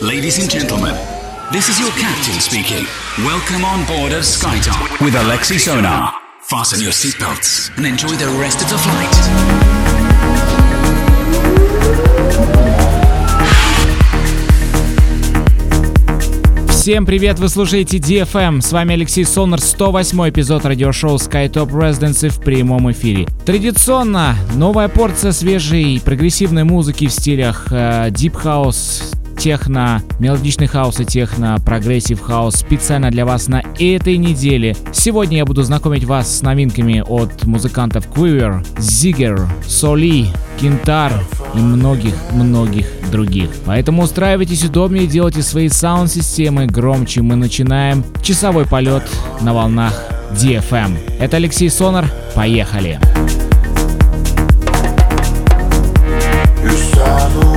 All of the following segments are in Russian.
Ladies and gentlemen, this is your captain speaking. Welcome on board of SkyTop with Alexi Sonar. Fasten your seatbelts and enjoy the rest of the flight. Всем привет, вы слушаете DFM. С вами Алексей Сонар, 108 эпизод радиошоу SkyTop Residency в прямом эфире. Традиционно новая порция свежей прогрессивной музыки в стилях э, Deep House, техно, мелодичный хаус и техно, progressive house специально для вас на этой неделе. Сегодня я буду знакомить вас с новинками от музыкантов Quiver, Zigger, Соли, Кинтар и многих-многих других. Поэтому устраивайтесь удобнее, делайте свои саунд-системы громче. Мы начинаем часовой полет на волнах DFM. Это Алексей Сонар. Поехали! You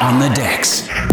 on the decks.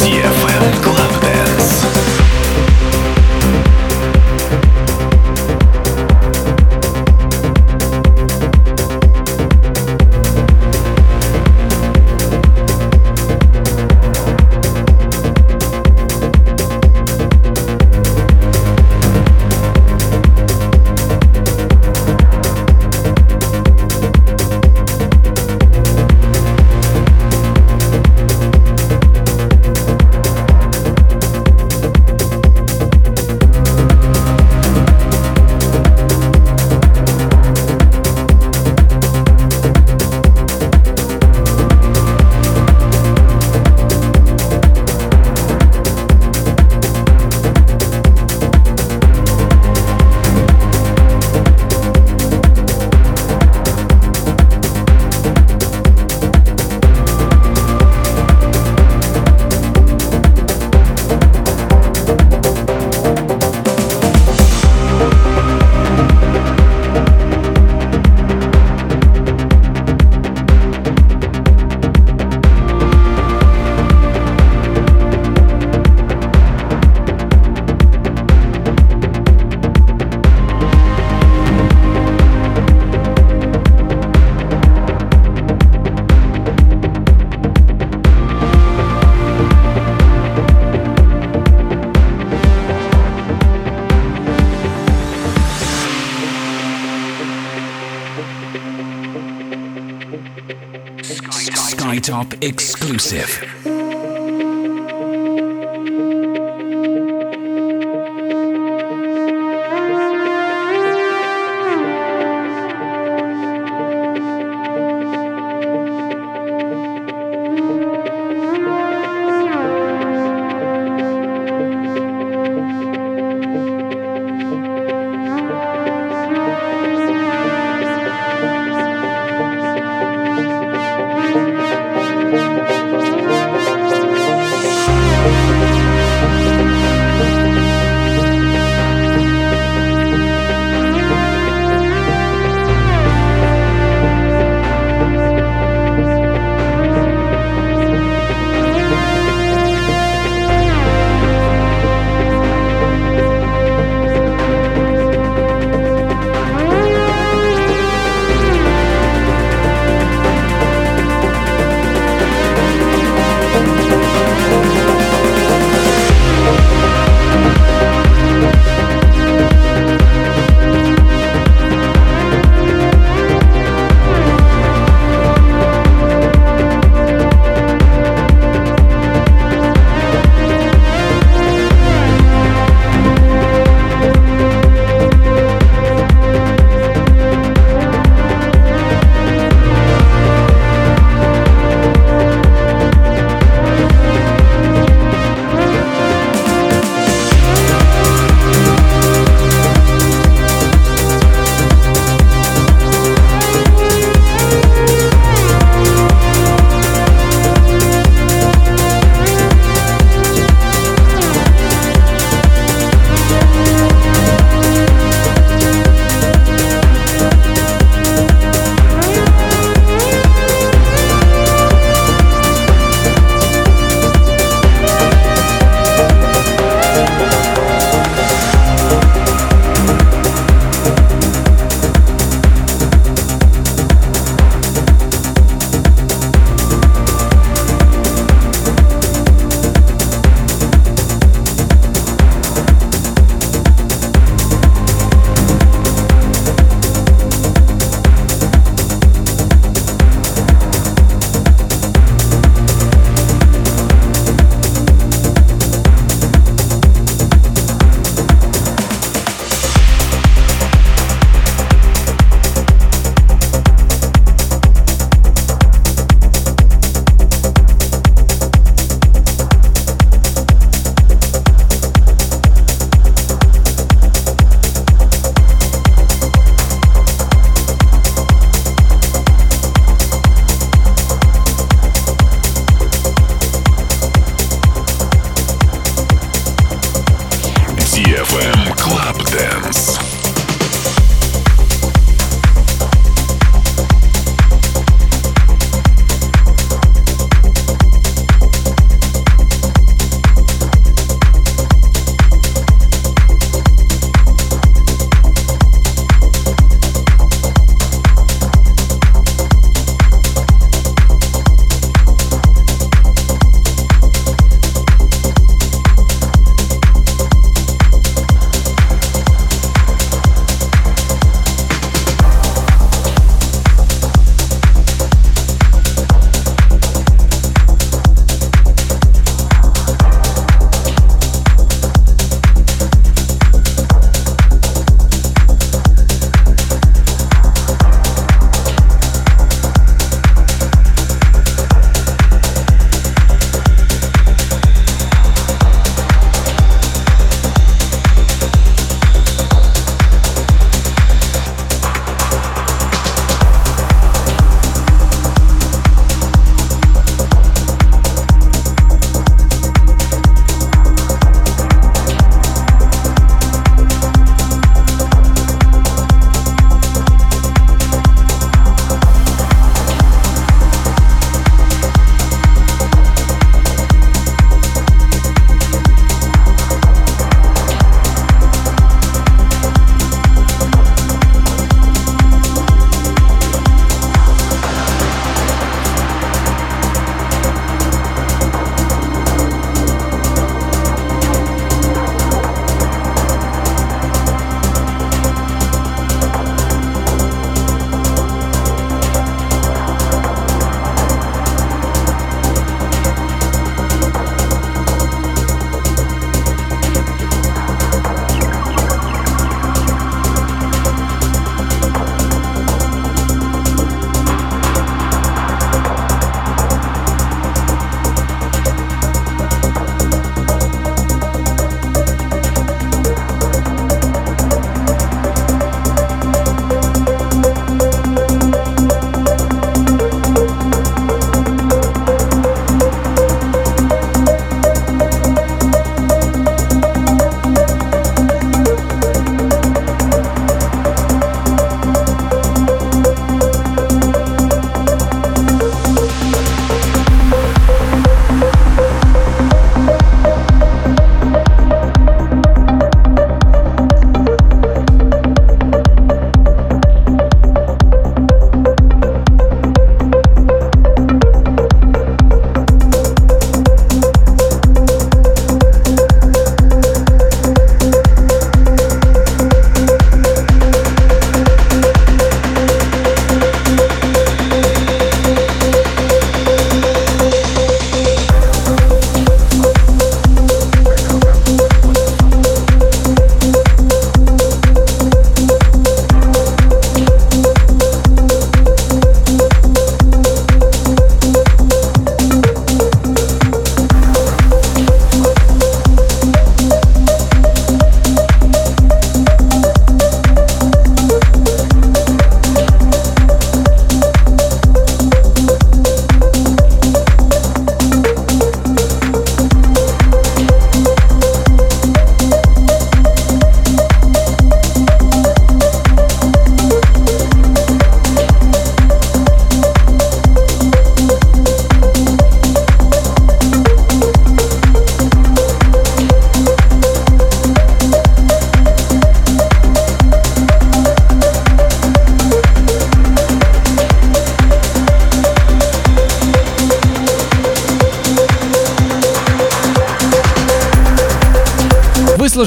DFM Club. Exclusive.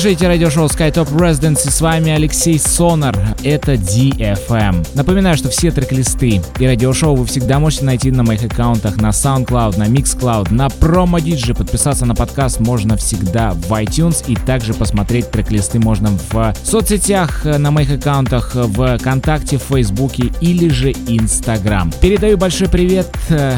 Слушаете радиошоу SkyTop Residence, и с вами Алексей Сонар. Это DFM. Напоминаю, что все трек-листы и радиошоу вы всегда можете найти на моих аккаунтах на SoundCloud, на Mixcloud, на Promo DJ. Подписаться на подкаст можно всегда в iTunes, и также посмотреть трек-листы можно в соцсетях, на моих аккаунтах в ВКонтакте, в Фейсбуке или же Инстаграм. Передаю большой привет э,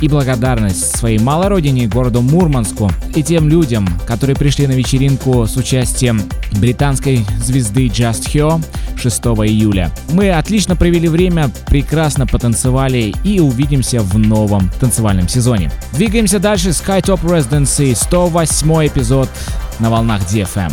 и благодарность своей малой родине, городу Мурманску, и тем людям, которые пришли на вечеринку с участием британской звезды Just Her 6 июля. Мы отлично провели время, прекрасно потанцевали и увидимся в новом танцевальном сезоне. Двигаемся дальше. SkyTop Residency, 108 эпизод на волнах DFM.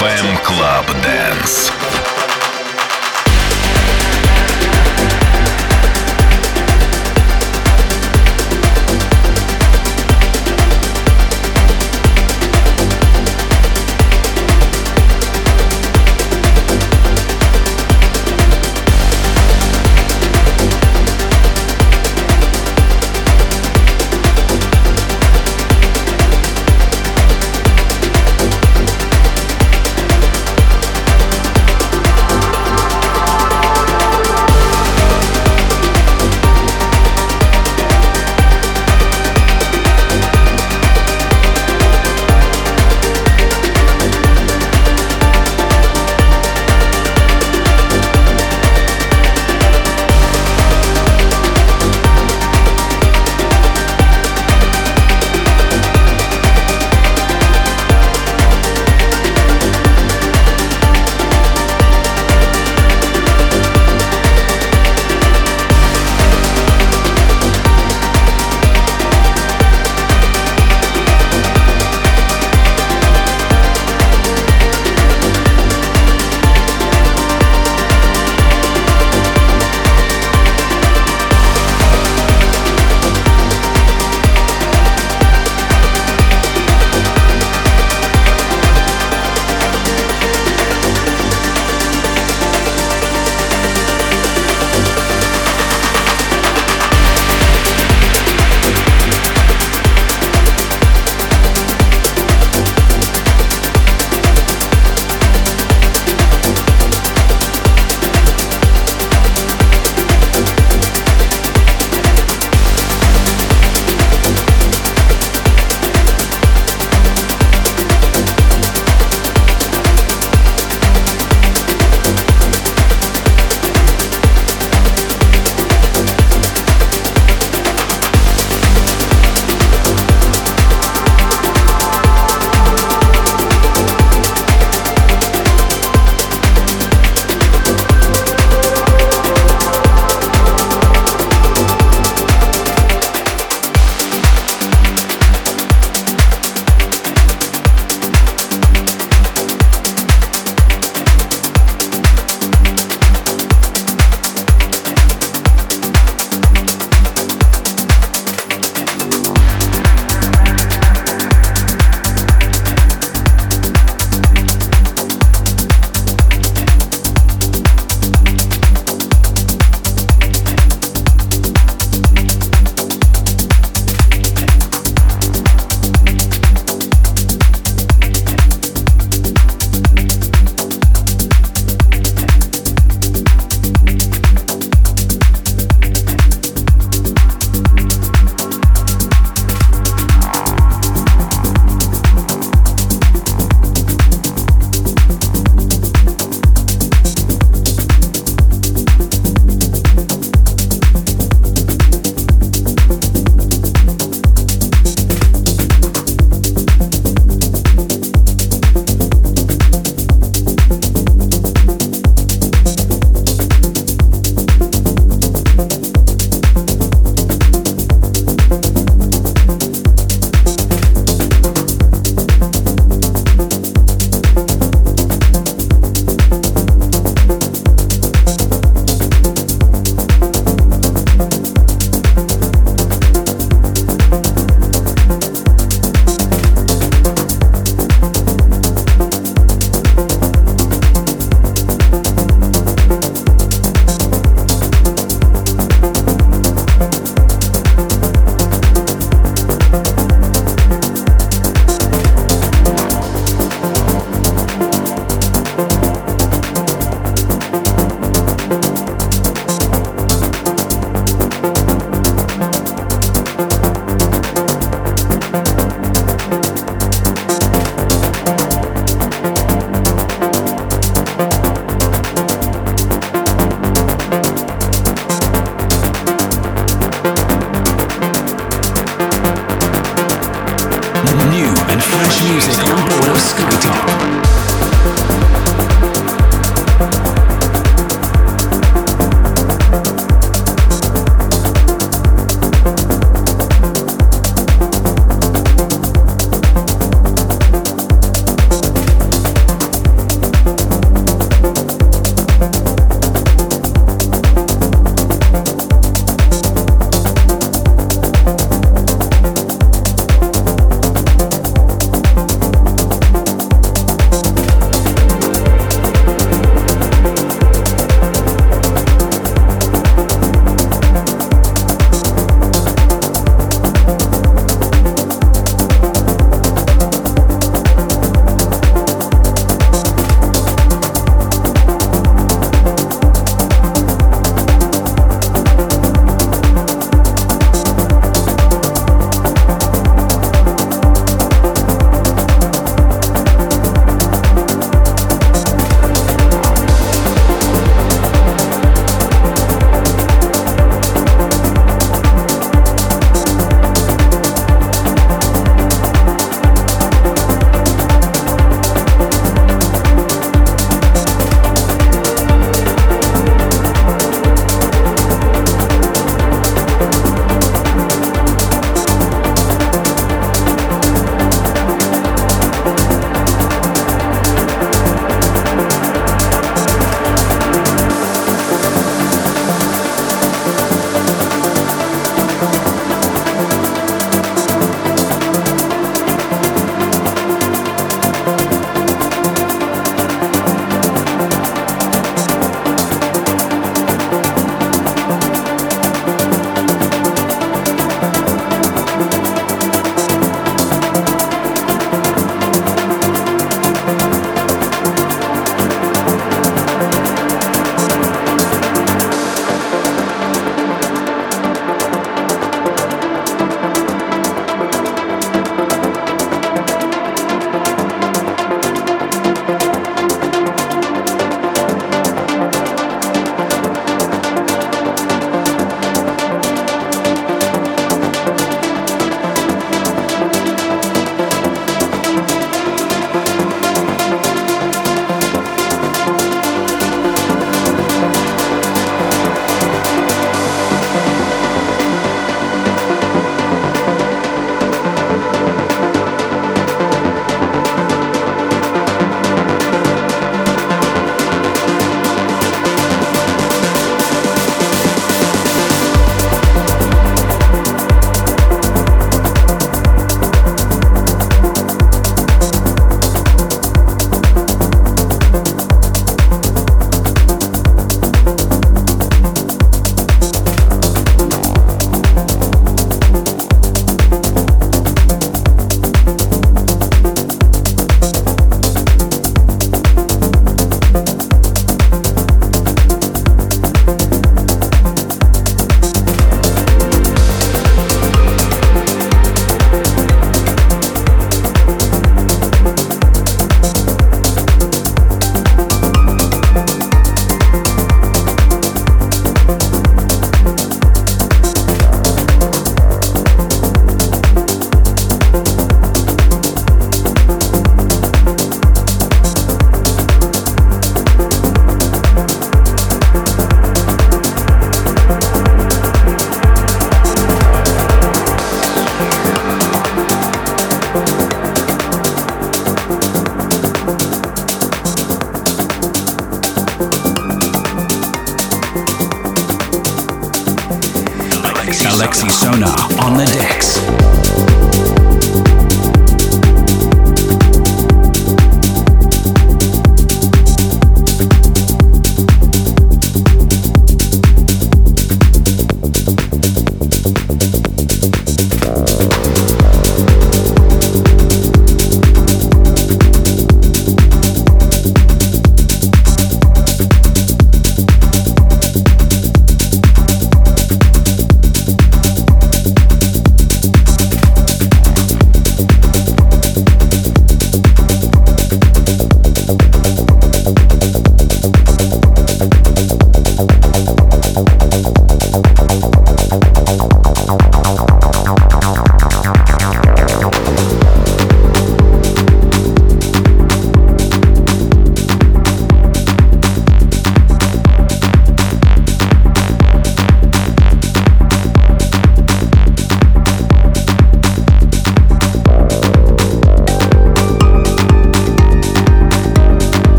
FM Club Dance.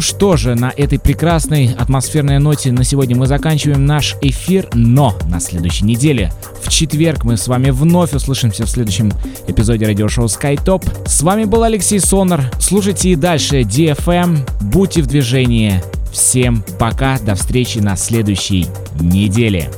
Что же, на этой прекрасной атмосферной ноте на сегодня мы заканчиваем наш эфир, но на следующей неделе, в четверг, мы с вами вновь услышимся в следующем эпизоде радиошоу SkyTop. С вами был Алексей Сонор. Слушайте и дальше DFM. Будьте в движении. Всем пока, до встречи на следующей неделе.